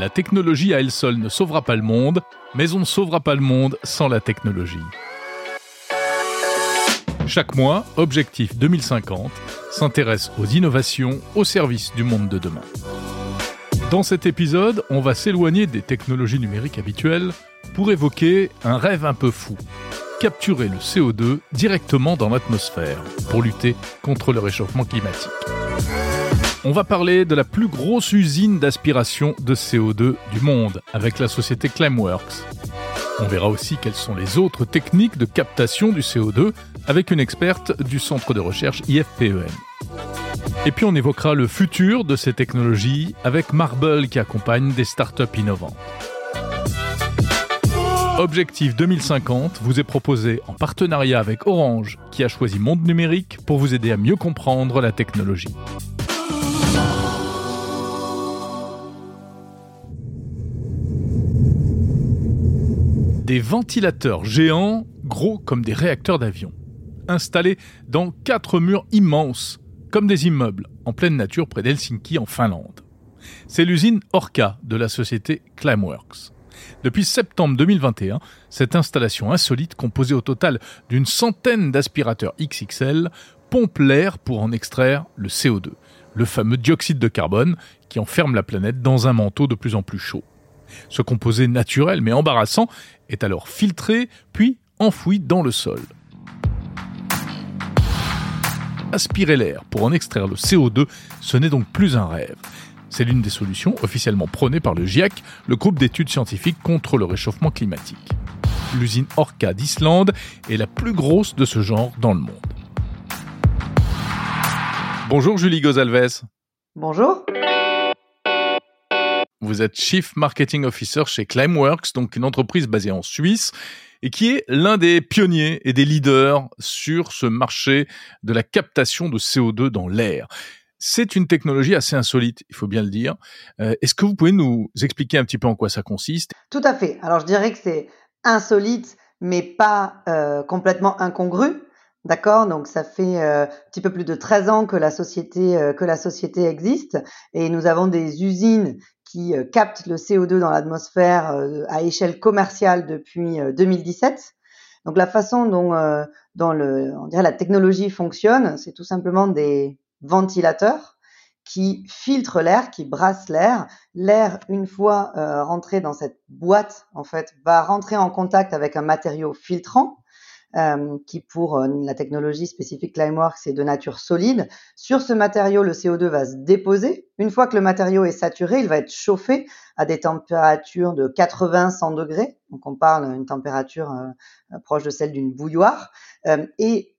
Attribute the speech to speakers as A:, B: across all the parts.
A: La technologie à elle seule ne sauvera pas le monde, mais on ne sauvera pas le monde sans la technologie. Chaque mois, Objectif 2050 s'intéresse aux innovations au service du monde de demain. Dans cet épisode, on va s'éloigner des technologies numériques habituelles pour évoquer un rêve un peu fou. Capturer le CO2 directement dans l'atmosphère pour lutter contre le réchauffement climatique. On va parler de la plus grosse usine d'aspiration de CO2 du monde avec la société Climeworks. On verra aussi quelles sont les autres techniques de captation du CO2 avec une experte du centre de recherche IFPEM. Et puis on évoquera le futur de ces technologies avec Marble qui accompagne des startups innovantes. Objectif 2050 vous est proposé en partenariat avec Orange qui a choisi Monde Numérique pour vous aider à mieux comprendre la technologie. Des ventilateurs géants, gros comme des réacteurs d'avion, installés dans quatre murs immenses, comme des immeubles, en pleine nature près d'Helsinki en Finlande. C'est l'usine Orca de la société Climeworks. Depuis septembre 2021, cette installation insolite, composée au total d'une centaine d'aspirateurs XXL, pompe l'air pour en extraire le CO2, le fameux dioxyde de carbone qui enferme la planète dans un manteau de plus en plus chaud. Ce composé naturel mais embarrassant est alors filtré puis enfoui dans le sol. Aspirer l'air pour en extraire le CO2, ce n'est donc plus un rêve. C'est l'une des solutions officiellement prônées par le GIEC, le groupe d'études scientifiques contre le réchauffement climatique. L'usine Orca d'Islande est la plus grosse de ce genre dans le monde. Bonjour Julie Gozalves.
B: Bonjour.
A: Vous êtes Chief Marketing Officer chez Climeworks, donc une entreprise basée en Suisse et qui est l'un des pionniers et des leaders sur ce marché de la captation de CO2 dans l'air. C'est une technologie assez insolite, il faut bien le dire. Euh, est-ce que vous pouvez nous expliquer un petit peu en quoi ça consiste?
B: Tout à fait. Alors je dirais que c'est insolite, mais pas euh, complètement incongru. D'accord, donc ça fait euh, un petit peu plus de 13 ans que la société que la société existe et nous avons des usines qui euh, capte le CO2 dans l'atmosphère euh, à échelle commerciale depuis 2017. Euh, Donc la façon dont, dont le, on dirait la technologie fonctionne, c'est tout simplement des ventilateurs qui filtrent l'air, qui brassent l'air. L'air, une fois rentré dans cette boîte, en fait, va rentrer en contact avec un matériau filtrant euh, qui pour euh, la technologie spécifique Climeworks est de nature solide. Sur ce matériau, le CO2 va se déposer. Une fois que le matériau est saturé, il va être chauffé à des températures de 80-100 degrés. Donc on parle d'une température euh, proche de celle d'une bouilloire. et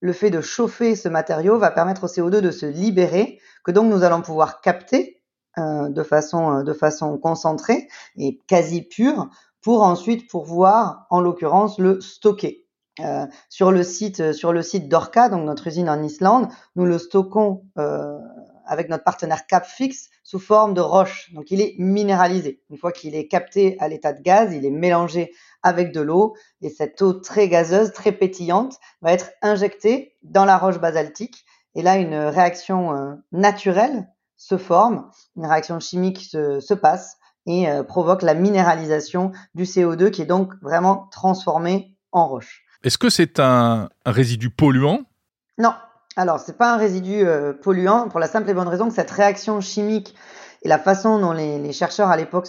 B: le fait de chauffer ce matériau va permettre au CO2 de se libérer, que donc nous allons pouvoir capter de façon de façon concentrée et quasi pure pour ensuite pouvoir, en l'occurrence, le stocker. Euh, sur le site euh, sur le site d'Orca, donc notre usine en Islande, nous le stockons euh, avec notre partenaire Capfix sous forme de roche. Donc il est minéralisé. Une fois qu'il est capté à l'état de gaz, il est mélangé avec de l'eau et cette eau très gazeuse, très pétillante va être injectée dans la roche basaltique et là une réaction naturelle se forme, une réaction chimique se, se passe et provoque la minéralisation du CO2 qui est donc vraiment transformé en roche.
A: Est-ce que c'est un, résidu polluant?
B: Non. Alors, c'est pas un résidu euh, polluant pour la simple et bonne raison que cette réaction chimique et la façon dont les, chercheurs à l'époque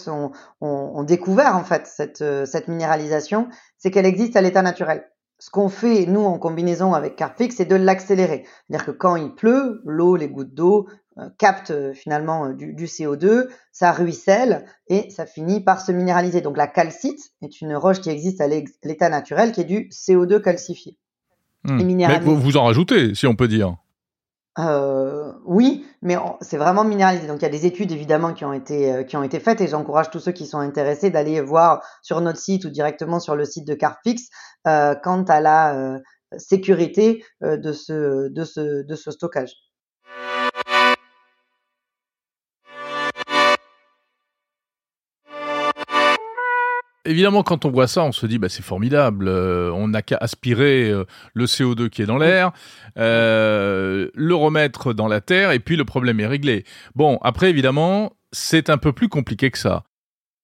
B: ont, découvert en fait cette, euh, cette minéralisation, c'est qu'elle existe à l'état naturel. Ce qu'on fait, nous, en combinaison avec Carpix, c'est de l'accélérer. C'est-à-dire que quand il pleut, l'eau, les gouttes d'eau, capte euh, finalement euh, du, CO2, ça ruisselle et ça finit par se minéraliser. Donc la calcite est une roche qui existe à l'état naturel qui est du CO2 calcifié.
A: Hmm. Mais vous, vous en rajoutez, si on peut dire.
B: oui, mais c'est vraiment minéralisé. Donc il y a des études évidemment qui ont été qui ont été faites et j'encourage tous ceux qui sont intéressés d'aller voir sur notre site ou directement sur le site de Carfix quant à la sécurité de ce de ce de ce stockage.
A: Évidemment, quand on voit ça, on se dit bah c'est formidable. Euh, on n'a qu'à aspirer euh, le CO2 qui est dans l'air, euh, le remettre dans la terre, et puis le problème est réglé. Bon, après évidemment, c'est un peu plus compliqué que ça.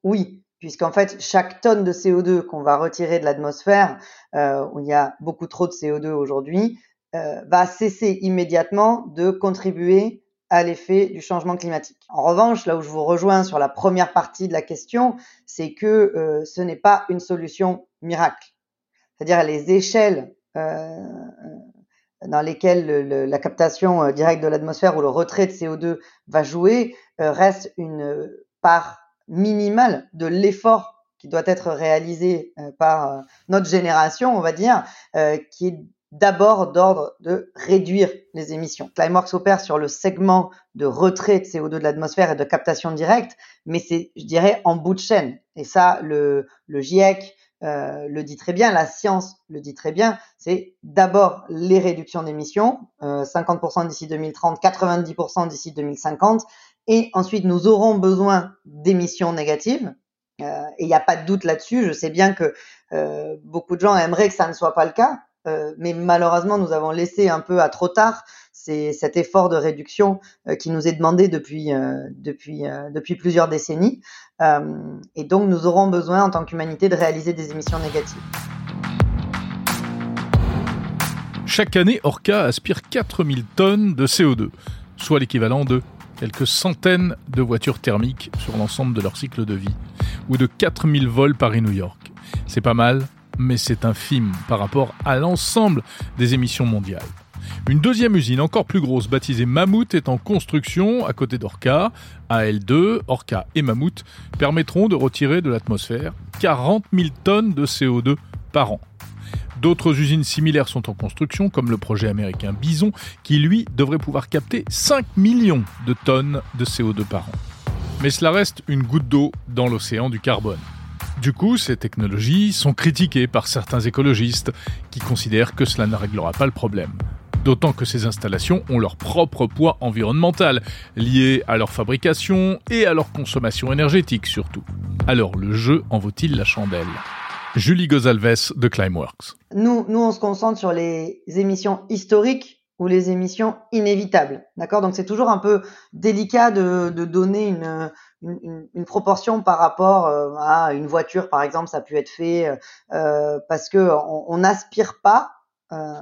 B: oui, puisqu'en fait, chaque tonne de CO2 qu'on va retirer de l'atmosphère, où il y a beaucoup trop de CO2 aujourd'hui, va cesser immédiatement de contribuer à l'effet du changement climatique. En revanche, là où je vous rejoins sur la première partie de la question, c'est que euh, ce n'est pas une solution miracle. C'est-à-dire les échelles euh, dans lesquelles la captation euh, directe de l'atmosphère ou le retrait de CO2 va jouer euh, reste une part minimale de l'effort qui doit être réalisé euh, par notre génération, on va dire, qui est d'abord d'ordre de réduire les émissions. Climeworks opère sur le segment de retrait de CO2 de l'atmosphère et de captation directe, mais c'est, je dirais, en bout de chaîne. Et ça, le, le GIEC euh, le dit très bien, la science le dit très bien, c'est d'abord les réductions d'émissions, euh, 50% d'ici 2030, 90% d'ici 2050, et ensuite nous aurons besoin d'émissions négatives. Euh, et il n'y a pas de doute là-dessus. Je sais bien que euh, beaucoup de gens aimeraient que ça ne soit pas le cas, euh, mais malheureusement, nous avons laissé un peu à trop tard cet effort de réduction euh, qui nous est demandé depuis, euh, depuis plusieurs décennies. et donc, nous aurons besoin, en tant qu'humanité, de réaliser des émissions négatives.
A: Chaque année, Orca aspire 4000 tonnes de CO2, soit l'équivalent de quelques centaines de voitures thermiques sur l'ensemble de leur cycle de vie, ou de 4000 vols Paris-New York. C'est pas mal, mais c'est infime par rapport à l'ensemble des émissions mondiales. Une deuxième usine encore plus grosse, baptisée Mammouth, est en construction à côté d'Orca. AL2, Orca et Mammouth permettront de retirer de l'atmosphère 40 000 tonnes de CO2 par an. D'autres usines similaires sont en construction, comme le projet américain Bison, qui lui devrait pouvoir capter 5 millions de tonnes de CO2 par an. Mais cela reste une goutte d'eau dans l'océan du carbone. Du coup, ces technologies sont critiquées par certains écologistes qui considèrent que cela ne réglera pas le problème. D'autant que ces installations ont leur propre poids environnemental, lié à leur fabrication et à leur consommation énergétique surtout. Alors le jeu en vaut-il la chandelle? Julie Gozalves de Climeworks.
B: Nous, nous, on se concentre sur les émissions historiques ou les émissions inévitables. D'accord? Donc c'est toujours un peu délicat de, de donner une, une, proportion par rapport euh, à une voiture, par exemple, ça a pu être fait euh, parce que on n'aspire pas, euh,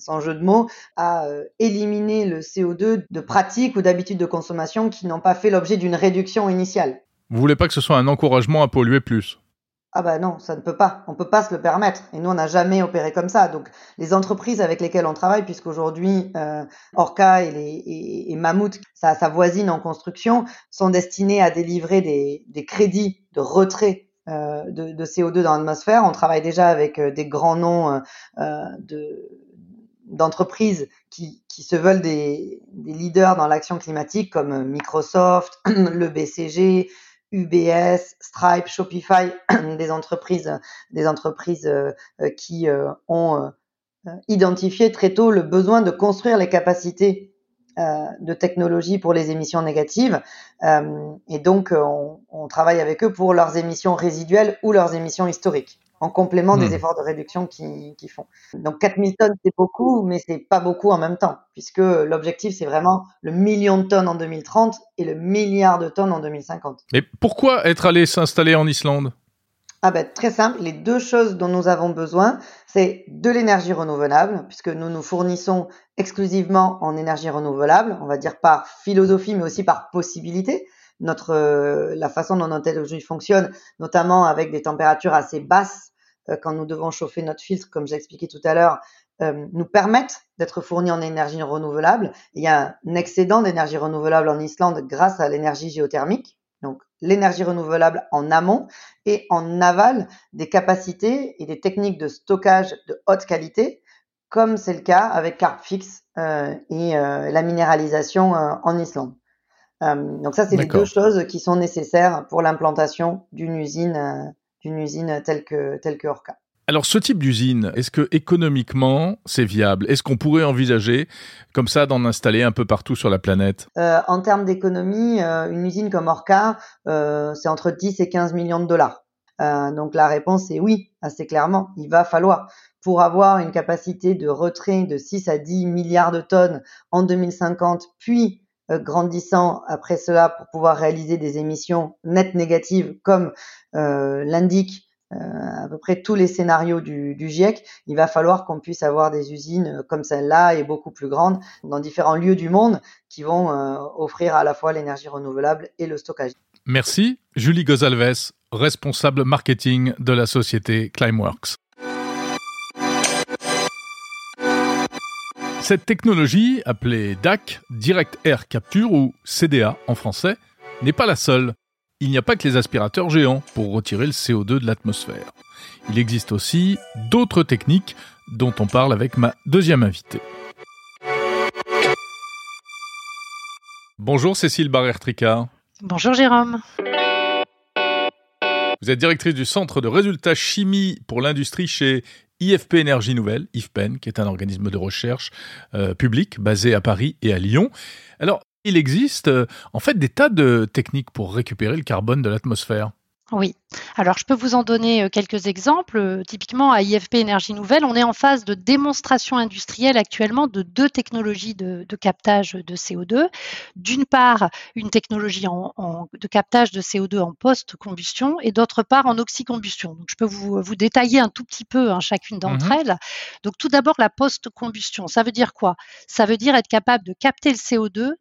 B: sans jeu de mots, à euh, éliminer le CO2 de pratiques ou d'habitudes de consommation qui n'ont pas fait l'objet d'une réduction initiale.
A: Vous voulez pas que ce soit un encouragement à polluer plus?
B: Ah bah non, ça ne peut pas. On peut pas se le permettre. Et nous, on n'a jamais opéré comme ça. Donc, les entreprises avec lesquelles on travaille, puisqu'aujourd'hui, euh, Orca et, les, et, et Mammouth, sa, voisine en construction, sont destinées à délivrer des, crédits de retrait euh, de, de, CO2 dans l'atmosphère. On travaille déjà avec euh, des grands noms euh, de d'entreprises qui, qui, se veulent des, des leaders dans l'action climatique comme Microsoft, le BCG, UBS, Stripe, Shopify, des entreprises, des entreprises euh, euh, qui euh, ont identifié très tôt le besoin de construire les capacités de technologie pour les émissions négatives. et donc, on, on travaille avec eux pour leurs émissions résiduelles ou leurs émissions historiques en complément des hmm. efforts de réduction qu'ils qui font. Donc 4000 tonnes, c'est beaucoup, mais c'est pas beaucoup en même temps, puisque l'objectif, c'est vraiment le million de tonnes en 2030 et le milliard de tonnes en 2050.
A: Et pourquoi être allé s'installer en Islande?
B: Ah ben, très simple, les deux choses dont nous avons besoin, c'est de l'énergie renouvelable, puisque nous nous fournissons exclusivement en énergie renouvelable, on va dire par philosophie, mais aussi par possibilité notre euh, la façon dont notre technologie fonctionne, notamment avec des températures assez basses euh, quand nous devons chauffer notre filtre, comme j'ai expliqué tout à l'heure, euh, nous permettent d'être fournis en énergie renouvelable. Il y a un excédent d'énergie renouvelable en Islande grâce à l'énergie géothermique. Donc l'énergie renouvelable en amont et en aval des capacités et des techniques de stockage de haute qualité, comme c'est le cas avec Carbfix euh, et euh, la minéralisation euh, en Islande. Euh, donc ça, c'est les deux choses qui sont nécessaires pour l'implantation d'une usine, euh, d'une usine telle que telle que Orca.
A: Alors ce type d'usine, est-ce que économiquement c'est viable? Est-ce qu'on pourrait envisager comme ça d'en installer un peu partout sur la planète?
B: Euh, En termes d'économie, euh, une usine comme Orca, euh, c'est entre 10 et 15 millions de dollars. Donc la réponse est oui, assez clairement, il va falloir. Pour avoir une capacité de retrait de 6 à 10 milliards de tonnes en 2050, puis grandissant après cela pour pouvoir réaliser des émissions nettes négatives comme l'indique à peu près tous les scénarios du, du GIEC, il va falloir qu'on puisse avoir des usines comme celle-là et beaucoup plus grandes dans différents lieux du monde qui vont offrir à la fois l'énergie renouvelable et le stockage.
A: Merci, Julie Gozalves, responsable marketing de la société Climeworks. Cette technologie, appelée DAC, Direct Air Capture ou CDA en français, n'est pas la seule. Il n'y a pas que les aspirateurs géants pour retirer le CO2 de l'atmosphère. Il existe aussi d'autres techniques dont on parle avec ma deuxième invitée. Bonjour Cécile Barrère-Tricard.
C: Bonjour Jérôme.
A: Vous êtes directrice du Centre de résultats chimie pour l'industrie chez IFP Énergie Nouvelle, IFPEN, qui est un organisme de recherche euh, public basé à Paris et à Lyon. Alors, il existe euh, en fait des tas de techniques pour récupérer le carbone de l'atmosphère.
C: Oui. Alors, je peux vous en donner euh, quelques exemples. Euh, typiquement, à IFP Énergie Nouvelle, on est en phase de démonstration industrielle actuellement de deux technologies de, captage de CO2. D'une part, une technologie de captage de CO2 en post-combustion et d'autre part en oxycombustion. Donc, je peux vous, détailler un tout petit peu hein, chacune d'entre mmh elles. Donc, tout d'abord, la post-combustion. Ça veut dire quoi? Ça veut dire être capable de capter le CO2 euh,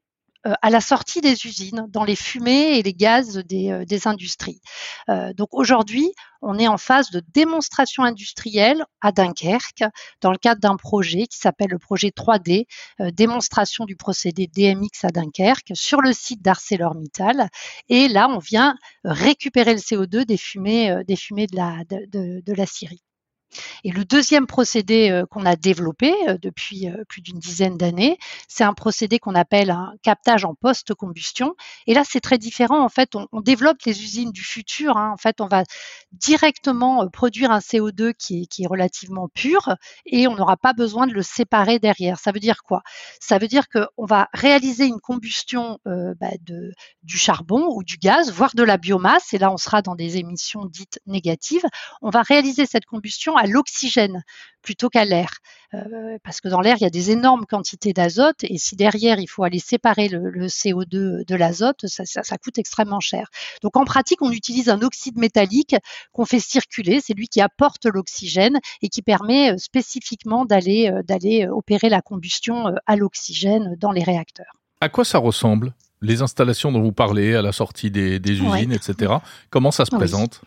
C: à la sortie des usines, dans les fumées et les gaz des, euh, industries. Euh, donc aujourd'hui, on est en phase de démonstration industrielle à Dunkerque dans le cadre d'un projet qui s'appelle le projet 3D, démonstration du procédé DMX à Dunkerque sur le site d'ArcelorMittal. Et là, on vient récupérer le CO2 des fumées, des fumées de la, de la Syrie. Et le deuxième procédé euh, qu'on a développé euh, depuis euh, plus d'une dizaine d'années, c'est un procédé qu'on appelle un captage en post-combustion. Et là, c'est très différent. En fait, on, développe les usines du futur. Hein. En fait, on va directement produire un CO2 qui est, relativement pur et on n'aura pas besoin de le séparer derrière. Ça veut dire quoi? Ça veut dire qu'on va réaliser une combustion bah, du charbon ou du gaz, voire de la biomasse. Et là, on sera dans des émissions dites négatives. On va réaliser cette combustion à l'oxygène plutôt qu'à l'air. Euh, parce que dans l'air, il y a des énormes quantités d'azote et si derrière, il faut aller séparer le, CO2 de l'azote, ça, coûte extrêmement cher. Donc en pratique, on utilise un oxyde métallique qu'on fait circuler. C'est lui qui apporte l'oxygène et qui permet euh, spécifiquement d'aller euh, d'aller opérer la combustion à l'oxygène dans les réacteurs.
A: À quoi ça ressemble les installations dont vous parlez à la sortie des, usines, etc. Comment ça se présente?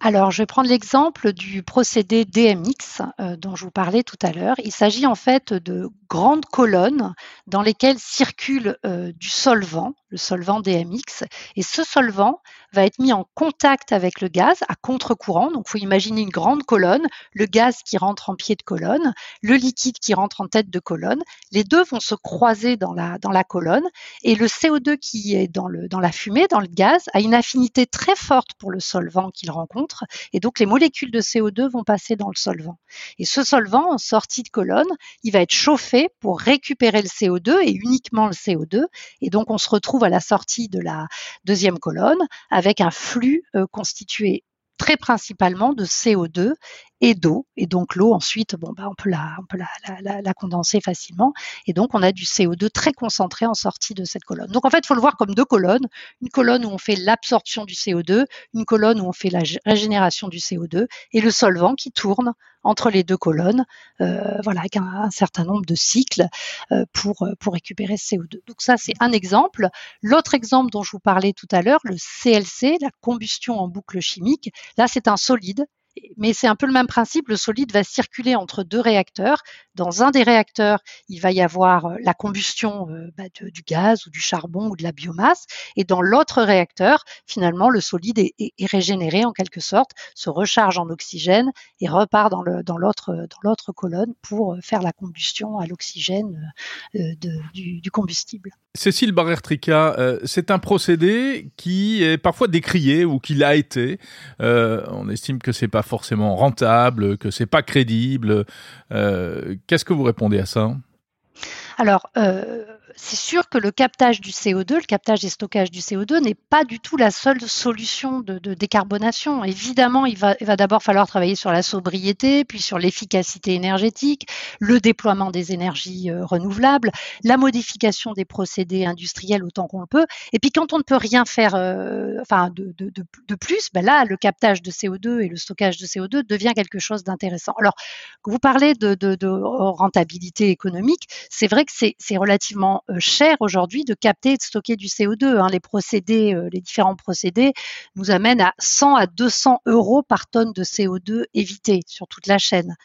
C: Alors, je vais prendre l'exemple du procédé DMX euh, dont je vous parlais tout à l'heure. Il s'agit en fait de grandes colonnes dans lesquelles circule euh, du solvant, le solvant DMX, et ce solvant va être mis en contact avec le gaz à contre-courant. Donc, il faut imaginer une grande colonne, le gaz qui rentre en pied de colonne, le liquide qui rentre en tête de colonne. Les deux vont se croiser dans la, colonne et le CO2 qui est dans la fumée, dans le gaz, a une affinité très forte pour le solvant qu'il rencontre et donc les molécules de CO2 vont passer dans le solvant. Et ce solvant, en sortie de colonne, il va être chauffé pour récupérer le CO2 et uniquement le CO2. Et donc on se retrouve à la sortie de la deuxième colonne avec un flux euh, constitué très principalement de CO2 et d'eau. Et donc l'eau, ensuite, bon, bah, on peut, la, on peut la, la, condenser facilement. Et donc on a du CO2 très concentré en sortie de cette colonne. Donc en fait, il faut le voir comme deux colonnes. Une colonne où on fait l'absorption du CO2, une colonne où on fait la régénération du CO2, et le solvant qui tourne entre les deux colonnes, euh, voilà, avec un, certain nombre de cycles euh, pour, pour récupérer ce CO2. Donc ça, c'est un exemple. L'autre exemple dont je vous parlais tout à l'heure, le CLC, la combustion en boucle chimique, là, c'est un solide mais c'est un peu le même principe. Le solide va circuler entre deux réacteurs. Dans un des réacteurs, il va y avoir euh, la combustion euh, bah, du gaz ou du charbon ou de la biomasse. Et dans l'autre réacteur, finalement, le solide est, régénéré en quelque sorte, se recharge en oxygène et repart dans l'autre dans l'autre colonne pour euh, faire la combustion à l'oxygène du, du combustible.
A: Cécile Barrère-Trica, c'est un procédé qui est parfois décrié ou qui l'a été. on estime que c'est pas forcément rentable, que c'est pas crédible. Euh, qu'est-ce que vous répondez à ça?
C: Alors, euh, c'est sûr que le captage du CO2, le captage et stockage du CO2 n'est pas du tout la seule solution de, décarbonation. Évidemment, il va, d'abord falloir travailler sur la sobriété, puis sur l'efficacité énergétique, le déploiement des énergies euh, renouvelables, la modification des procédés industriels autant qu'on le peut. Et puis quand on ne peut rien faire euh, enfin, de, de, de, plus, ben là, le captage de CO2 et le stockage de CO2 devient quelque chose d'intéressant. Alors, vous parlez de, rentabilité économique, c'est vrai que c'est relativement cher aujourd'hui de capter et de stocker du CO2. Hein. Les procédés, euh, les différents procédés nous amènent à 100 à 200 euros par tonne de CO2 évité sur toute la chaîne.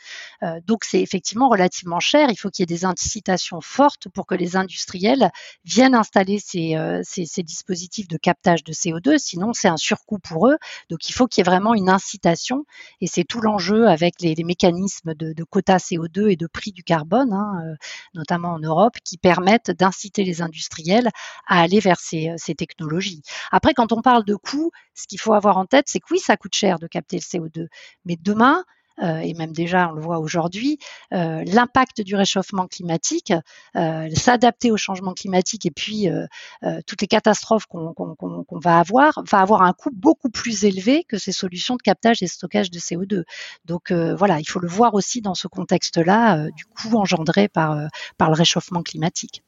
C: Euh, donc c'est effectivement relativement cher. Il faut qu'il y ait des incitations fortes pour que les industriels viennent installer ces, dispositifs de captage de CO2. Sinon, c'est un surcoût pour eux. Donc il faut qu'il y ait vraiment une incitation. Et c'est tout l'enjeu avec les, mécanismes de, de, quotas CO2 et de prix du carbone, hein, euh, notamment en Europe, qui permettent d'inciter les industriels à aller vers ces, euh, ces technologies. Après, quand on parle de coûts, ce qu'il faut avoir en tête, c'est que oui, ça coûte cher de capter le CO2. Mais demain, euh, et même déjà on le voit aujourd'hui, euh, l'impact du réchauffement climatique, s'adapter au changement climatique et puis toutes les catastrophes qu'on va avoir, va avoir un coût beaucoup plus élevé que ces solutions de captage et stockage de CO2. Donc voilà, il faut le voir aussi dans ce contexte-là du coût engendré par, par le réchauffement climatique.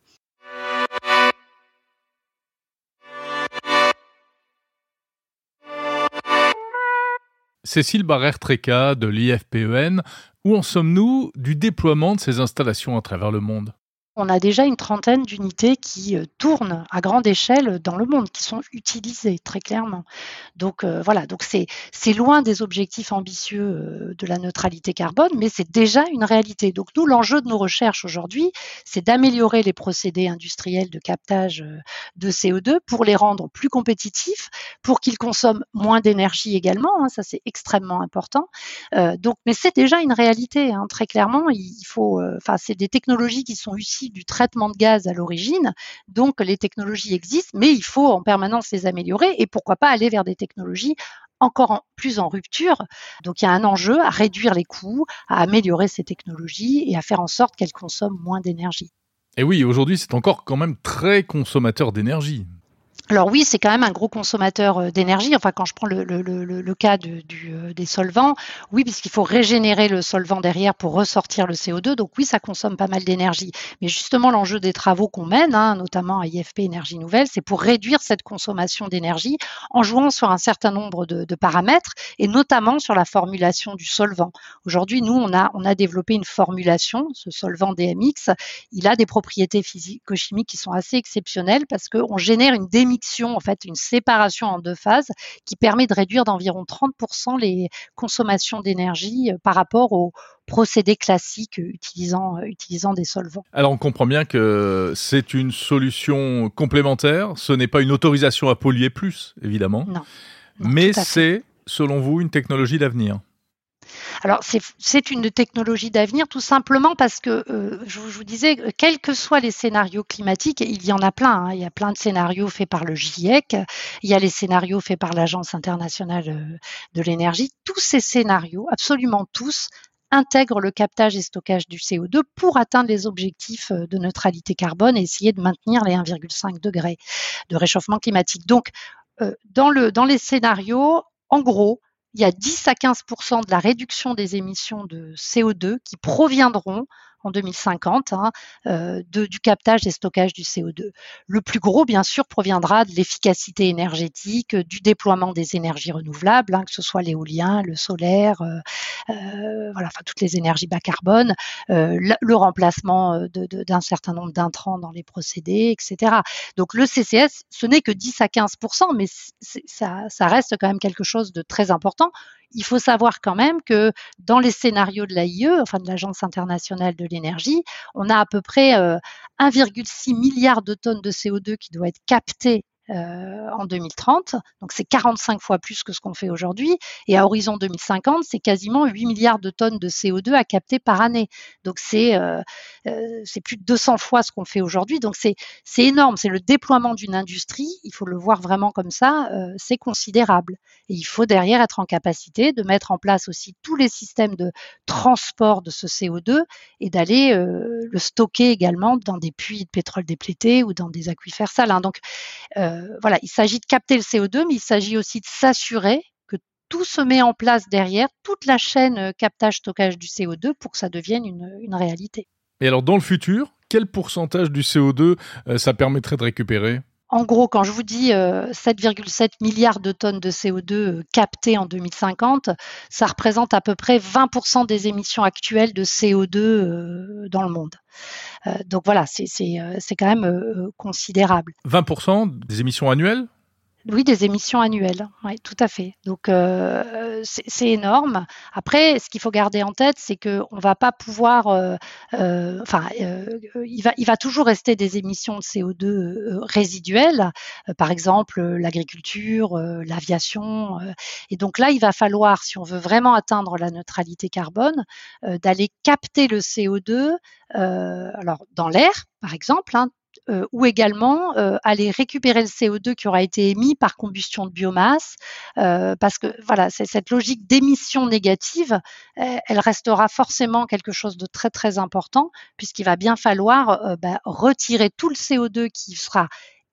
A: Cécile Barrère-Tréca de l'IFPEN, où en sommes-nous du déploiement de ces installations à travers le monde?
C: On a déjà une trentaine d'unités qui euh, tournent à grande échelle dans le monde, qui sont utilisées très clairement. Donc euh, voilà, donc c'est loin des objectifs ambitieux euh, de la neutralité carbone, mais c'est déjà une réalité. Donc nous, l'enjeu de nos recherches aujourd'hui, c'est d'améliorer les procédés industriels de captage de CO2 pour les rendre plus compétitifs, pour qu'ils consomment moins d'énergie également. Hein, ça c'est extrêmement important. donc, mais c'est déjà une réalité. Hein, très clairement, il faut, enfin, c'est des technologies qui sont du traitement de gaz à l'origine. Donc les technologies existent, mais il faut en permanence les améliorer et pourquoi pas aller vers des technologies encore plus en rupture. Donc il y a un enjeu à réduire les coûts, à améliorer ces technologies et à faire en sorte qu'elles consomment moins d'énergie.
A: Et oui, aujourd'hui c'est encore quand même très consommateur d'énergie.
C: Alors oui, c'est quand même un gros consommateur euh, d'énergie. Enfin, quand je prends le, cas euh, des solvants, oui, puisqu'il faut régénérer le solvant derrière pour ressortir le CO2. Donc oui, ça consomme pas mal d'énergie. Mais justement, l'enjeu des travaux qu'on mène, hein, notamment à IFP Énergie Nouvelle, c'est pour réduire cette consommation d'énergie en jouant sur un certain nombre de, paramètres et notamment sur la formulation du solvant. Aujourd'hui, nous, on a, on a développé une formulation, ce solvant DMX. Il a des propriétés physico-chimiques qui sont assez exceptionnelles parce qu'on génère une démission en fait, une séparation en deux phases qui permet de réduire d'environ 30% les consommations d'énergie euh, par rapport aux procédés classiques euh, utilisant, euh, utilisant des solvants.
A: Alors on comprend bien que c'est une solution complémentaire, ce n'est pas une autorisation à polluer plus, évidemment.
C: Non.
A: mais c'est, selon vous, une technologie d'avenir.
C: Alors, c'est une technologie d'avenir tout simplement parce que, euh, je, vous disais, quels que soient les scénarios climatiques, il y en a plein. Hein. il y a plein de scénarios faits par le GIEC, il y a les scénarios faits par l'Agence internationale euh, de l'énergie. Tous ces scénarios, absolument tous, intègrent le captage et stockage du CO2 pour atteindre les objectifs euh, de neutralité carbone et essayer de maintenir les 1,5 degrés de réchauffement climatique. Donc, dans, le, dans les scénarios, en gros, il y a 10 à 15% de la réduction des émissions de CO2 qui proviendront en 2050 hein, euh, du captage et stockage du CO2. Le plus gros, bien sûr, proviendra de l'efficacité énergétique, du déploiement des énergies renouvelables, hein, que ce soit l'éolien, le solaire, euh, euh, voilà, enfin toutes les énergies bas carbone, le, remplacement d'un certain nombre d'intrants dans les procédés, etc. Donc le CCS, ce n'est que 10 à 15 mais ça reste quand même quelque chose de très important il faut savoir quand même que dans les scénarios de l'AIE, enfin de l'Agence internationale de l'énergie, on a à peu près 1,6 euh, milliard de tonnes de CO2 qui doit être capté euh, en 2030. Donc c'est 45 fois plus que ce qu'on fait aujourd'hui. Et à horizon 2050, c'est quasiment 8 milliards de tonnes de CO2 à capter par année. Donc c'est euh, euh, plus de 200 fois ce qu'on fait aujourd'hui. Donc c'est énorme. C'est le déploiement d'une industrie. Il faut le voir vraiment comme ça. c'est considérable. Et il faut derrière être en capacité de mettre en place aussi tous les systèmes de transport de ce CO2 et d'aller le stocker également dans des puits de pétrole déplétés ou dans des aquifères salins. Donc euh, voilà, il s'agit de capter le CO2, mais il s'agit aussi de s'assurer que tout se met en place derrière, toute la chaîne euh, captage-stockage du CO2 pour que ça devienne une, réalité.
A: Et alors, dans le futur, quel pourcentage du CO2 euh, ça permettrait de récupérer?
C: En gros, quand je vous dis 7,7 milliards de tonnes de CO2 captées en 2050, ça représente à peu près 20% des émissions actuelles de CO2 dans le monde. Euh, donc voilà, c'est euh, quand même euh, considérable.
A: 20% des émissions annuelles?
C: Oui, des émissions annuelles, oui, tout à fait. Donc euh, c'est énorme. Après, ce qu'il faut garder en tête, c'est qu'on ne va pas pouvoir, euh, euh, enfin, il va, il va toujours rester des émissions de CO2 résiduelles, par exemple l'agriculture, l'aviation. et donc là, il va falloir, si on veut vraiment atteindre la neutralité carbone, d'aller capter le CO2, alors dans l'air, par exemple, hein, euh, ou également euh, aller récupérer le CO2 qui aura été émis par combustion de biomasse, euh, parce que voilà, cette logique d'émission négative, elle restera forcément quelque chose de très très important, puisqu'il va bien falloir bah, retirer tout le CO2 qui sera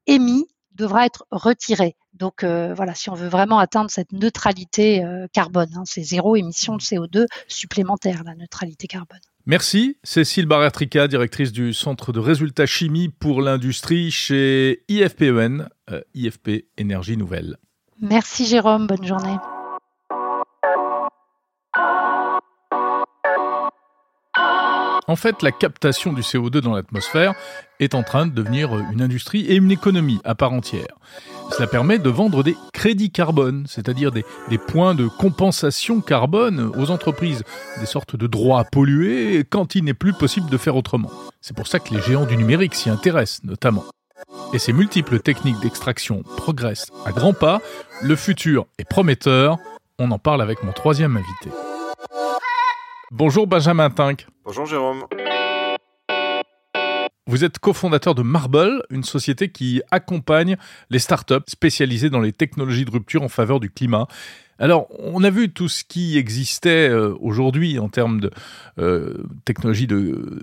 C: émis devra être retiré. Donc voilà, si on veut vraiment atteindre cette neutralité carbone, hein, c'est zéro émission de CO2 supplémentaire, la neutralité carbone.
A: Merci Cécile Baratrica, directrice du Centre de résultats chimie pour l'industrie chez IFPEN, IFP euh, Énergie Nouvelle.
C: Merci Jérôme, bonne journée.
A: En fait, la captation du CO2 dans l'atmosphère est en train de devenir une industrie et une économie à part entière. Cela permet de vendre des crédits carbone, c'est-à-dire des, points de compensation carbone aux entreprises, des sortes de droits à polluer quand il n'est plus possible de faire autrement. C'est pour ça que les géants du numérique s'y intéressent notamment. Et ces multiples techniques d'extraction progressent à grands pas. Le futur est prometteur. On en parle avec mon troisième invité. Bonjour Benjamin Tink.
D: Bonjour Jérôme.
A: Vous êtes cofondateur de Marble, une société qui accompagne les startups spécialisées dans les technologies de rupture en faveur du climat. Alors, on a vu tout ce qui existait euh, aujourd'hui en termes de euh,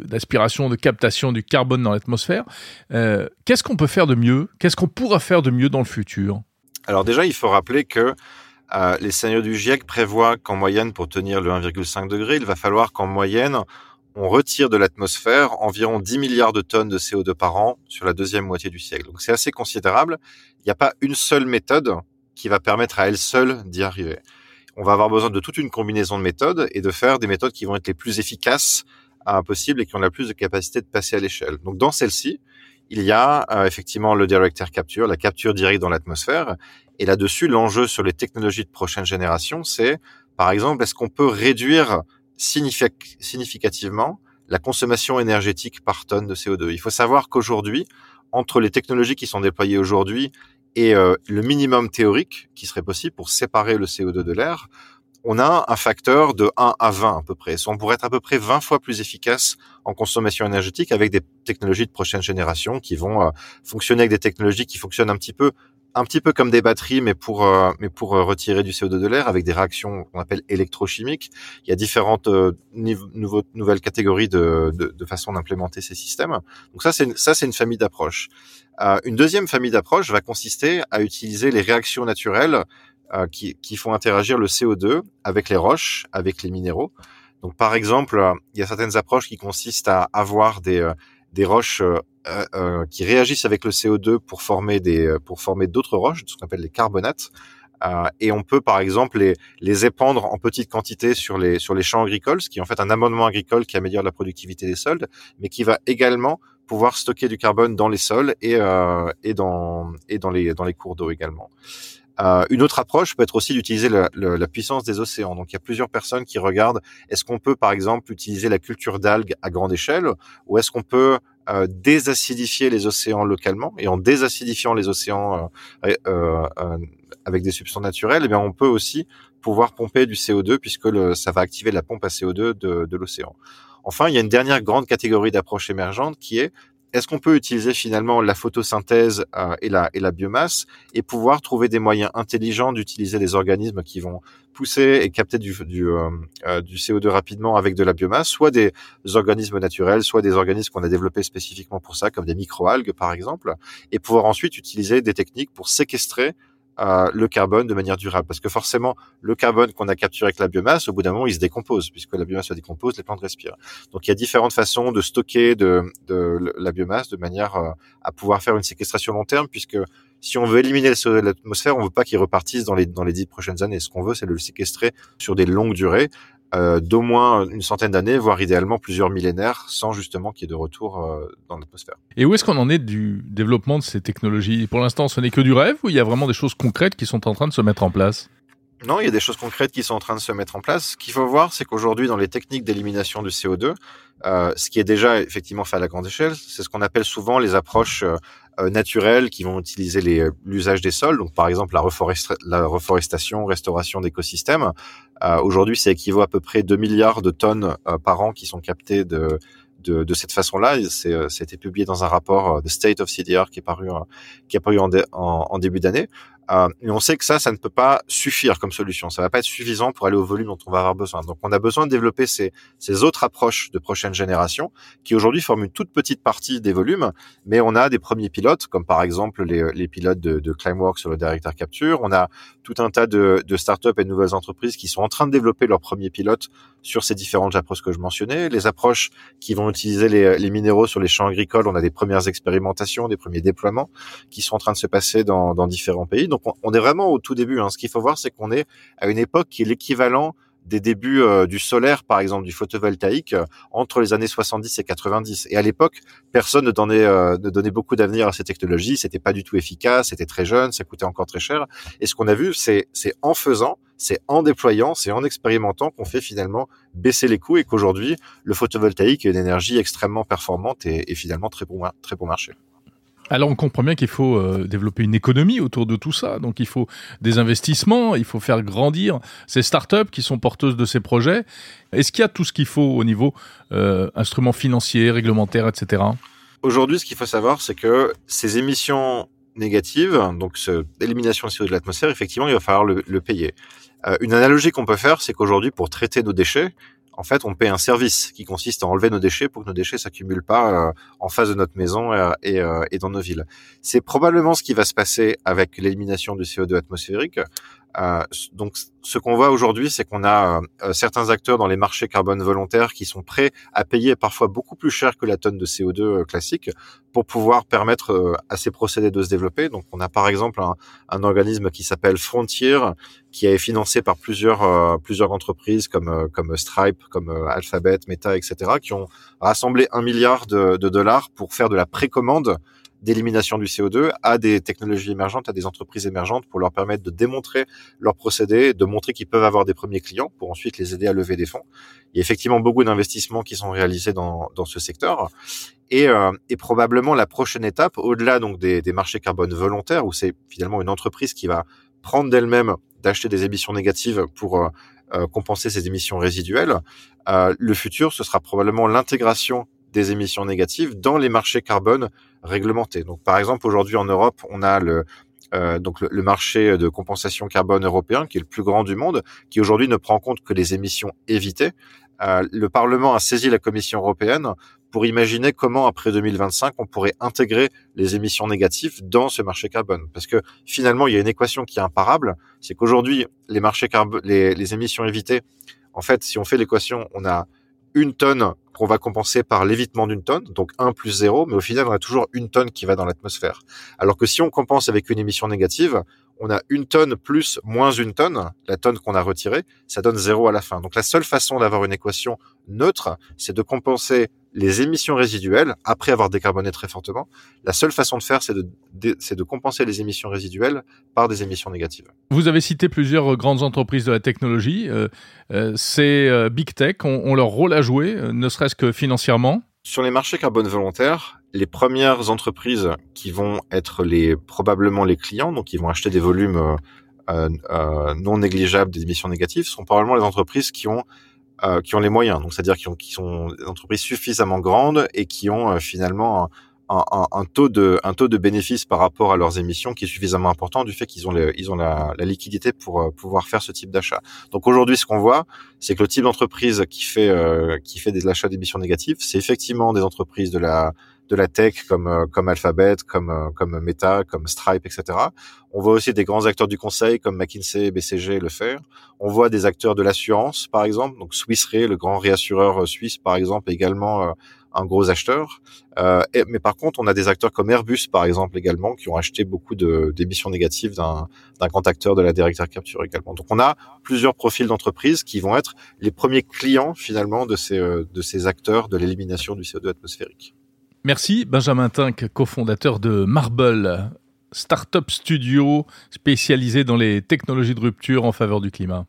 A: d'aspiration, de, captation du carbone dans l'atmosphère. Euh, qu'est-ce qu'on peut faire de mieux? Qu'est-ce qu'on pourra faire de mieux dans le futur?
D: Alors déjà, il faut rappeler que euh, les scénarios du GIEC prévoient qu'en moyenne, pour tenir le 1,5 degré, il va falloir qu'en moyenne, on retire de l'atmosphère environ 10 milliards de tonnes de CO2 par an sur la deuxième moitié du siècle. Donc c'est assez considérable. Il n'y a pas une seule méthode qui va permettre à elle seule d'y arriver. On va avoir besoin de toute une combinaison de méthodes et de faire des méthodes qui vont être les plus efficaces à et qui ont la plus de capacité de passer à l'échelle. Donc dans celle-ci, il y a euh, effectivement le direct air capture, la capture directe dans l'atmosphère. Et là-dessus, l'enjeu sur les technologies de prochaine génération, c'est, par exemple, est-ce qu'on peut réduire significativement la consommation énergétique par tonne de CO2 Il faut savoir qu'aujourd'hui, entre les technologies qui sont déployées aujourd'hui et euh, le minimum théorique qui serait possible pour séparer le CO2 de l'air, on a un facteur de 1 à 20 à peu près. On pourrait être à peu près 20 fois plus efficace en consommation énergétique avec des technologies de prochaine génération qui vont euh, fonctionner avec des technologies qui fonctionnent un petit peu un petit peu comme des batteries, mais pour euh, mais pour euh, retirer du CO2 de l'air avec des réactions qu'on appelle électrochimiques. Il y a différentes nouvelles catégories de, de, de façons d'implémenter ces systèmes. Donc ça c'est ça c'est une famille d'approches. une deuxième famille d'approches va consister à utiliser les réactions naturelles euh, qui, qui, font interagir le CO2 avec les roches, avec les minéraux. Donc, par exemple, euh, il y a certaines approches qui consistent à avoir des, euh, des roches euh, qui réagissent avec le CO2 pour former des pour former d'autres roches, ce qu'on appelle les carbonates. et on peut, par exemple, les, les épandre en petite quantité sur les sur les champs agricoles, ce qui est en fait un amendement agricole qui améliore la productivité des sols, mais qui va également pouvoir stocker du carbone dans les sols et, euh, et dans et dans les dans les cours d'eau également. Euh, une autre approche peut être aussi d'utiliser la, la, puissance des océans. Donc il y a plusieurs personnes qui regardent est-ce qu'on peut par exemple utiliser la culture d'algues à grande échelle ou est-ce qu'on peut euh, désacidifier les océans localement? Et en désacidifiant les océans euh, euh, avec des substances naturelles, eh bien, on peut aussi pouvoir pomper du CO2 puisque le, ça va activer la pompe à CO2 de, de l'océan. Enfin, il y a une dernière grande catégorie d'approches émergentes qui est est-ce qu'on peut utiliser finalement la photosynthèse euh, et, la, et la biomasse et pouvoir trouver des moyens intelligents d'utiliser des organismes qui vont pousser et capter du, du, euh, euh, du, CO2 rapidement avec de la biomasse, soit des organismes naturels, soit des organismes qu'on a développés spécifiquement pour ça, comme des microalgues par exemple, et pouvoir ensuite utiliser des techniques pour séquestrer le carbone de manière durable. Parce que forcément, le carbone qu'on a capturé avec la biomasse, au bout d'un moment, il se décompose, puisque la biomasse se décompose, les plantes respirent. Donc il y a différentes façons de stocker de, de la biomasse de manière euh, à pouvoir faire une séquestration long terme, puisque si on veut éliminer le CO2 de l'atmosphère, on veut pas qu'il repartisse dans les dans les dix prochaines années. Ce qu'on veut, c'est le séquestrer sur des longues durées euh, d'au moins une centaine d'années, voire idéalement plusieurs millénaires, sans justement qu'il y ait de retour euh, dans l'atmosphère.
A: Et où est-ce qu'on en est du développement de ces technologies? Pour l'instant, ce n'est que du rêve ou il y a vraiment des choses concrètes qui sont en train de se mettre en place?
D: Non, il y a des choses concrètes qui sont en train de se mettre en place. Ce qu'il faut voir, c'est qu'aujourd'hui, dans les techniques d'élimination du CO2, euh, ce qui est déjà effectivement fait à la grande échelle, c'est ce qu'on appelle souvent les approches euh, euh, naturelles qui vont utiliser l'usage des sols. Donc, par exemple, la, la reforestation, restauration d'écosystèmes. Aujourd'hui, c'est équivaut à peu près 2 milliards de tonnes par an qui sont captées de, de, de, cette façon-là. Ça été publié dans un rapport de State of CDR qui est paru, qui est paru en, en début d'année. Euh, et on sait que ça, ça ne peut pas suffire comme solution. Ça va pas être suffisant pour aller au volume dont on va avoir besoin. Donc, on a besoin de développer ces, ces autres approches de prochaine génération qui aujourd'hui forment une toute petite partie des volumes, mais on a des premiers pilotes, comme par exemple les, les pilotes de, de Climeworks sur le directeur capture. On a tout un tas de, de startups et de nouvelles entreprises qui sont en train de développer leurs premiers pilotes sur ces différentes approches que je mentionnais. Les approches qui vont utiliser les, les minéraux sur les champs agricoles, on a des premières expérimentations, des premiers déploiements qui sont en train de se passer dans, dans différents pays. On est vraiment au tout début. Hein. Ce qu'il faut voir, c'est qu'on est à une époque qui est l'équivalent des débuts euh, du solaire, par exemple, du photovoltaïque, euh, entre les années 70 et 90. Et à l'époque, personne ne donnait, euh, ne donnait beaucoup d'avenir à ces technologies. C'était pas du tout efficace, c'était très jeune, ça coûtait encore très cher. Et ce qu'on a vu, c'est, en faisant, c'est en déployant, c'est en expérimentant qu'on fait finalement baisser les coûts et qu'aujourd'hui, le photovoltaïque est une énergie extrêmement performante et, finalement très bon, très bon marché.
A: Alors on comprend bien qu'il faut euh, développer une économie autour de tout ça. Donc il faut des investissements, il faut faire grandir ces startups qui sont porteuses de ces projets. Est-ce qu'il y a tout ce qu'il faut au niveau euh, instruments financiers, réglementaires, etc.
D: Aujourd'hui, ce qu'il faut savoir, c'est que ces émissions négatives, donc cette élimination de CO2 de l'atmosphère, effectivement, il va falloir le, le payer. Euh, une analogie qu'on peut faire, c'est qu'aujourd'hui, pour traiter nos déchets, en fait, on paie un service qui consiste à enlever nos déchets pour que nos déchets s'accumulent pas euh, en face de notre maison euh, et, euh, et, dans nos villes. C'est probablement ce qui va se passer avec l'élimination du CO2 atmosphérique. Donc, ce qu'on voit aujourd'hui, c'est qu'on a certains acteurs dans les marchés carbone volontaires qui sont prêts à payer parfois beaucoup plus cher que la tonne de CO2 classique pour pouvoir permettre à ces procédés de se développer. Donc, on a par exemple un, un organisme qui s'appelle Frontier, qui est financé par plusieurs plusieurs entreprises comme comme Stripe, comme euh, Alphabet, Meta, etc., qui ont rassemblé un milliard de, dollars pour faire de la précommande d'élimination du CO2 à des technologies émergentes, à des entreprises émergentes pour leur permettre de démontrer leurs procédés, de montrer qu'ils peuvent avoir des premiers clients pour ensuite les aider à lever des fonds. Il y a effectivement beaucoup d'investissements qui sont réalisés dans, dans ce secteur. Et, euh, et, probablement la prochaine étape, au-delà donc des, des marchés carbone volontaires, où c'est finalement une entreprise qui va prendre d'elle-même d'acheter des émissions négatives pour euh, euh, compenser ces émissions résiduelles. Euh, le futur, ce sera probablement l'intégration des émissions négatives dans les marchés carbone réglementés. Donc, par exemple, aujourd'hui en Europe, on a le euh, donc le, marché de compensation carbone européen, qui est le plus grand du monde, qui aujourd'hui ne prend en compte que les émissions évitées. Euh, le Parlement a saisi la Commission européenne pour imaginer comment après 2025 on pourrait intégrer les émissions négatives dans ce marché carbone. Parce que finalement, il y a une équation qui est imparable, c'est qu'aujourd'hui les marchés carbone, les, les émissions évitées, en fait, si on fait l'équation, on a une tonne qu'on va compenser par l'évitement d'une tonne, donc 1 plus 0, mais au final, on a toujours une tonne qui va dans l'atmosphère. Alors que si on compense avec une émission négative, on a une tonne plus moins une tonne, la tonne qu'on a retirée, ça donne zéro à la fin. Donc la seule façon d'avoir une équation neutre, c'est de compenser les émissions résiduelles après avoir décarboné très fortement. La seule façon de faire, c'est de, de, compenser les émissions résiduelles par des émissions négatives.
A: Vous avez cité plusieurs grandes entreprises de la technologie. Euh, euh, ces euh, big tech ont, ont, leur rôle à jouer, ne serait-ce que financièrement.
D: Sur les marchés carbone volontaires, les premières entreprises qui vont être les probablement les clients, donc qui vont acheter des volumes euh, euh, non négligeables d'émissions négatives, sont probablement les entreprises qui ont euh, qui ont les moyens, c'est-à-dire qui, qui sont des entreprises suffisamment grandes et qui ont finalement un, un, taux de un taux de bénéfice par rapport à leurs émissions qui est suffisamment important du fait qu'ils ont les, ils ont la, la, liquidité pour euh, pouvoir faire ce type d'achat. Donc aujourd'hui, ce qu'on voit, c'est que le type d'entreprise qui fait euh, qui fait des achats d'émissions négatives, c'est effectivement des entreprises de la de la tech comme euh, comme Alphabet, comme comme Meta, comme Stripe, etc. On voit aussi des grands acteurs du conseil comme McKinsey, BCG le faire. On voit des acteurs de l'assurance, par exemple, donc Swiss Re, le grand réassureur suisse, par exemple, également un gros acheteur. Euh, mais par contre, on a des acteurs comme Airbus, par exemple, également, qui ont acheté beaucoup d'émissions négatives d'un grand acteur de la directeur capture également. Donc, on a plusieurs profils d'entreprises qui vont être les premiers clients, finalement, de ces, euh, de ces acteurs de l'élimination du CO2 atmosphérique.
A: Merci, Benjamin Tink, cofondateur de Marble, start-up studio spécialisé dans les technologies de rupture en faveur du climat.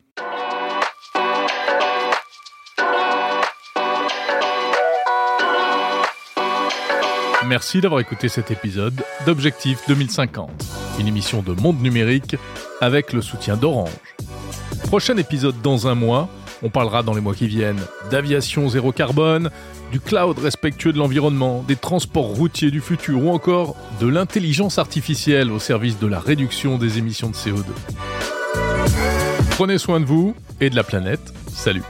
A: Merci d'avoir écouté cet épisode d'Objectif 2050, une émission de Monde Numérique avec le soutien d'Orange. Prochain épisode dans un mois, on parlera dans les mois qui viennent d'aviation zéro carbone, du cloud respectueux de l'environnement, des transports routiers du futur ou encore de l'intelligence artificielle au service de la réduction des émissions de CO2. Prenez soin de vous et de la planète. Salut